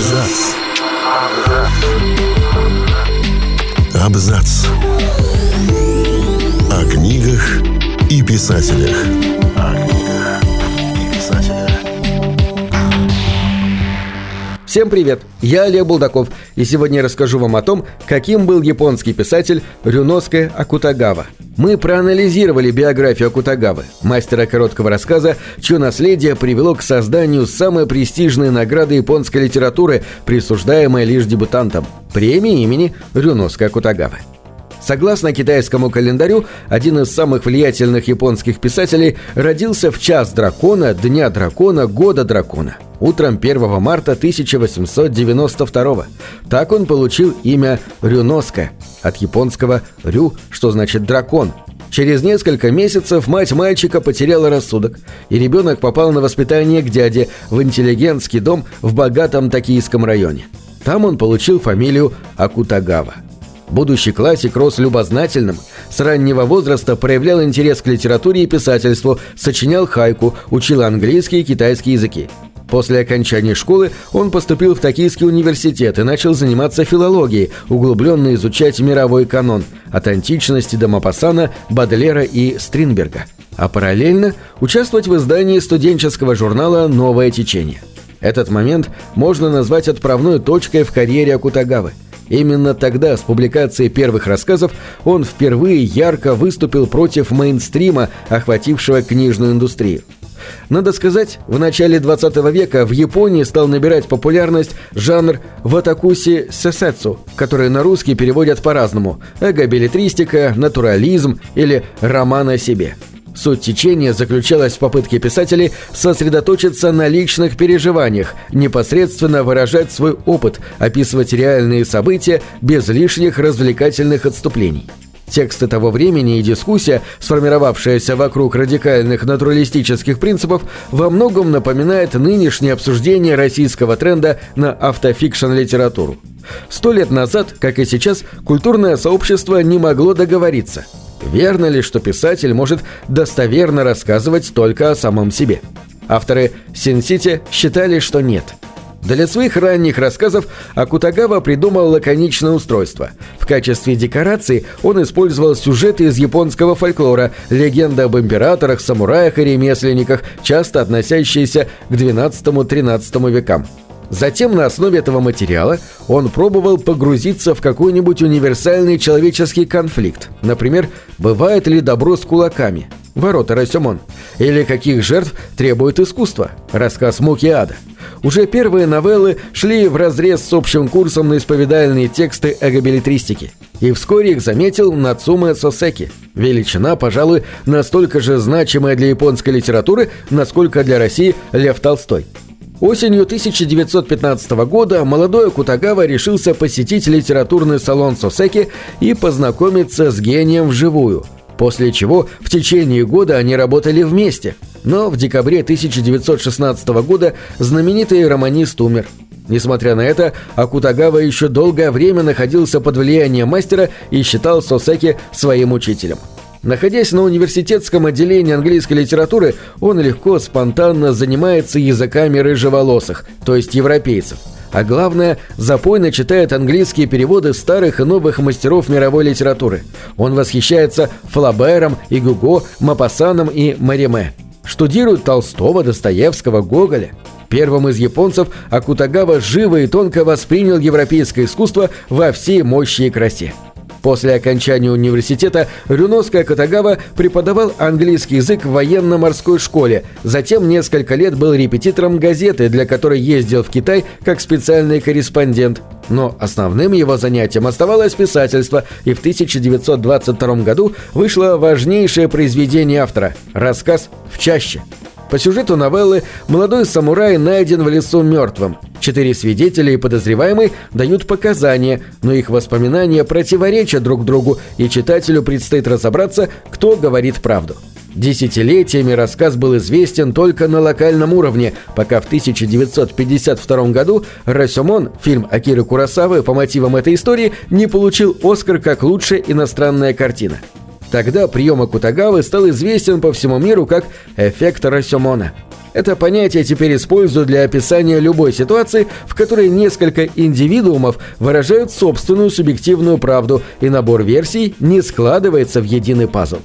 Абзац. Абзац. О книгах и писателях. О книгах Всем привет! Я Олег Булдаков, и сегодня я расскажу вам о том, каким был японский писатель Рюноске Акутагава. Мы проанализировали биографию Акутагавы, мастера короткого рассказа, чье наследие привело к созданию самой престижной награды японской литературы, присуждаемой лишь дебютантам – премии имени Рюноске Акутагавы. Согласно китайскому календарю, один из самых влиятельных японских писателей родился в час дракона, дня дракона, года дракона – утром 1 марта 1892 Так он получил имя Рюноска, от японского «рю», что значит «дракон». Через несколько месяцев мать мальчика потеряла рассудок, и ребенок попал на воспитание к дяде в интеллигентский дом в богатом Токийском районе. Там он получил фамилию Акутагава. Будущий классик рос любознательным, с раннего возраста проявлял интерес к литературе и писательству, сочинял хайку, учил английский и китайский языки. После окончания школы он поступил в Токийский университет и начал заниматься филологией, углубленно изучать мировой канон от античности до Мапассана, Бадлера и Стринберга, а параллельно участвовать в издании студенческого журнала «Новое течение». Этот момент можно назвать отправной точкой в карьере Акутагавы. Именно тогда, с публикацией первых рассказов, он впервые ярко выступил против мейнстрима, охватившего книжную индустрию. Надо сказать, в начале 20 века в Японии стал набирать популярность жанр ватакуси сесетсу, который на русский переводят по-разному – эго-билетристика, натурализм или роман о себе. Суть течения заключалась в попытке писателей сосредоточиться на личных переживаниях, непосредственно выражать свой опыт, описывать реальные события без лишних развлекательных отступлений. Тексты того времени и дискуссия, сформировавшаяся вокруг радикальных натуралистических принципов, во многом напоминает нынешнее обсуждение российского тренда на автофикшн-литературу. Сто лет назад, как и сейчас, культурное сообщество не могло договориться. Верно ли, что писатель может достоверно рассказывать только о самом себе? Авторы «Син-Сити» считали, что нет – для своих ранних рассказов Акутагава придумал лаконичное устройство. В качестве декорации он использовал сюжеты из японского фольклора, легенды об императорах, самураях и ремесленниках, часто относящиеся к XII-XIII векам. Затем на основе этого материала он пробовал погрузиться в какой-нибудь универсальный человеческий конфликт. Например, бывает ли добро с кулаками? Ворота Расюмон. Или каких жертв требует искусство? Рассказ Муки Ада. Уже первые новеллы шли вразрез с общим курсом на исповедальные тексты эгобилетристики. И вскоре их заметил Нацуме Сосеки. Величина, пожалуй, настолько же значимая для японской литературы, насколько для России Лев Толстой. Осенью 1915 года молодой Кутагава решился посетить литературный салон Сосеки и познакомиться с гением вживую – после чего в течение года они работали вместе. Но в декабре 1916 года знаменитый романист умер. Несмотря на это, Акутагава еще долгое время находился под влиянием мастера и считал Сосеки своим учителем. Находясь на университетском отделении английской литературы, он легко, спонтанно занимается языками рыжеволосых, то есть европейцев – а главное, запойно читает английские переводы старых и новых мастеров мировой литературы. Он восхищается Флабером и Гуго, Мапассаном и Мариме. Штудирует Толстого, Достоевского, Гоголя. Первым из японцев Акутагава живо и тонко воспринял европейское искусство во всей мощи и красе. После окончания университета Рюноска Катагава преподавал английский язык в военно-морской школе, затем несколько лет был репетитором газеты, для которой ездил в Китай как специальный корреспондент. Но основным его занятием оставалось писательство, и в 1922 году вышло важнейшее произведение автора – рассказ «В чаще». По сюжету новеллы молодой самурай найден в лесу мертвым. Четыре свидетеля и подозреваемый дают показания, но их воспоминания противоречат друг другу, и читателю предстоит разобраться, кто говорит правду. Десятилетиями рассказ был известен только на локальном уровне, пока в 1952 году «Расюмон», фильм Акиры Курасавы по мотивам этой истории, не получил «Оскар» как лучшая иностранная картина. Тогда прием Акутагавы стал известен по всему миру как эффект Расемона. Это понятие теперь используют для описания любой ситуации, в которой несколько индивидуумов выражают собственную субъективную правду, и набор версий не складывается в единый пазл.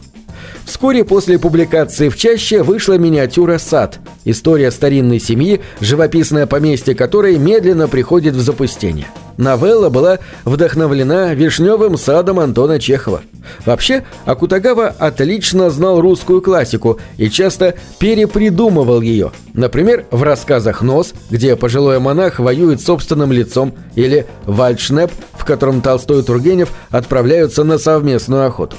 Вскоре после публикации в чаще вышла миниатюра «Сад» – история старинной семьи, живописное поместье которой медленно приходит в запустение. Новелла была вдохновлена вишневым садом Антона Чехова. Вообще, Акутагава отлично знал русскую классику и часто перепридумывал ее. Например, в рассказах «Нос», где пожилой монах воюет собственным лицом, или «Вальдшнеп», в котором Толстой и Тургенев отправляются на совместную охоту.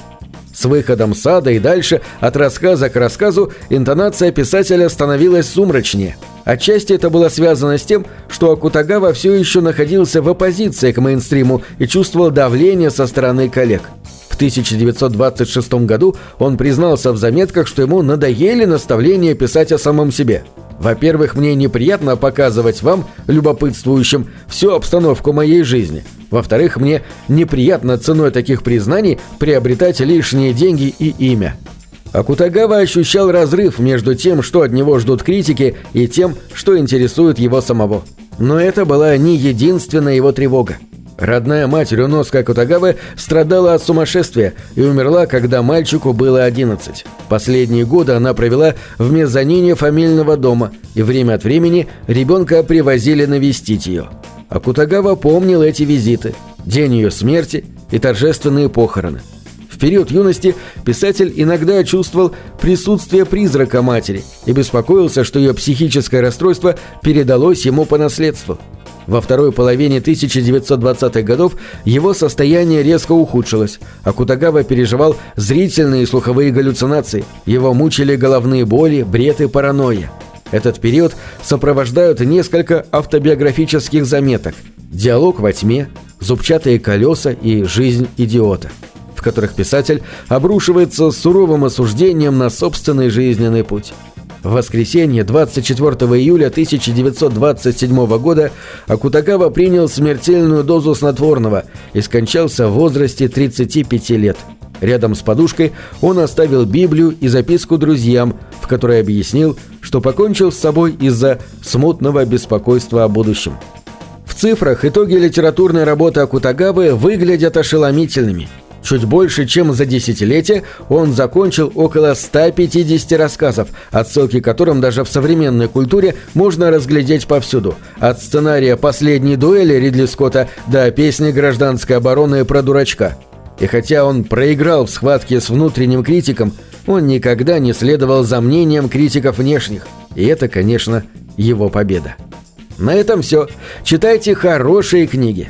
С выходом сада и дальше, от рассказа к рассказу, интонация писателя становилась сумрачнее. Отчасти это было связано с тем, что Акутагава все еще находился в оппозиции к мейнстриму и чувствовал давление со стороны коллег. В 1926 году он признался в заметках, что ему надоели наставления писать о самом себе – во-первых, мне неприятно показывать вам, любопытствующим, всю обстановку моей жизни. Во-вторых, мне неприятно ценой таких признаний приобретать лишние деньги и имя. Акутагава ощущал разрыв между тем, что от него ждут критики, и тем, что интересует его самого. Но это была не единственная его тревога. Родная мать Рюноска Кутагавы страдала от сумасшествия и умерла, когда мальчику было 11. Последние годы она провела в мезонине фамильного дома, и время от времени ребенка привозили навестить ее. А Кутагава помнил эти визиты, день ее смерти и торжественные похороны. В период юности писатель иногда чувствовал присутствие призрака матери и беспокоился, что ее психическое расстройство передалось ему по наследству – во второй половине 1920-х годов его состояние резко ухудшилось, а Кутагава переживал зрительные и слуховые галлюцинации. Его мучили головные боли, бред и паранойя. Этот период сопровождают несколько автобиографических заметок «Диалог во тьме», «Зубчатые колеса» и «Жизнь идиота», в которых писатель обрушивается суровым осуждением на собственный жизненный путь. В воскресенье 24 июля 1927 года Акутагава принял смертельную дозу снотворного и скончался в возрасте 35 лет. Рядом с подушкой он оставил Библию и записку друзьям, в которой объяснил, что покончил с собой из-за смутного беспокойства о будущем. В цифрах итоги литературной работы Акутагавы выглядят ошеломительными – Чуть больше, чем за десятилетие, он закончил около 150 рассказов, отсылки к которым даже в современной культуре можно разглядеть повсюду. От сценария «Последней дуэли» Ридли Скотта до песни гражданской обороны про дурачка. И хотя он проиграл в схватке с внутренним критиком, он никогда не следовал за мнением критиков внешних. И это, конечно, его победа. На этом все. Читайте хорошие книги.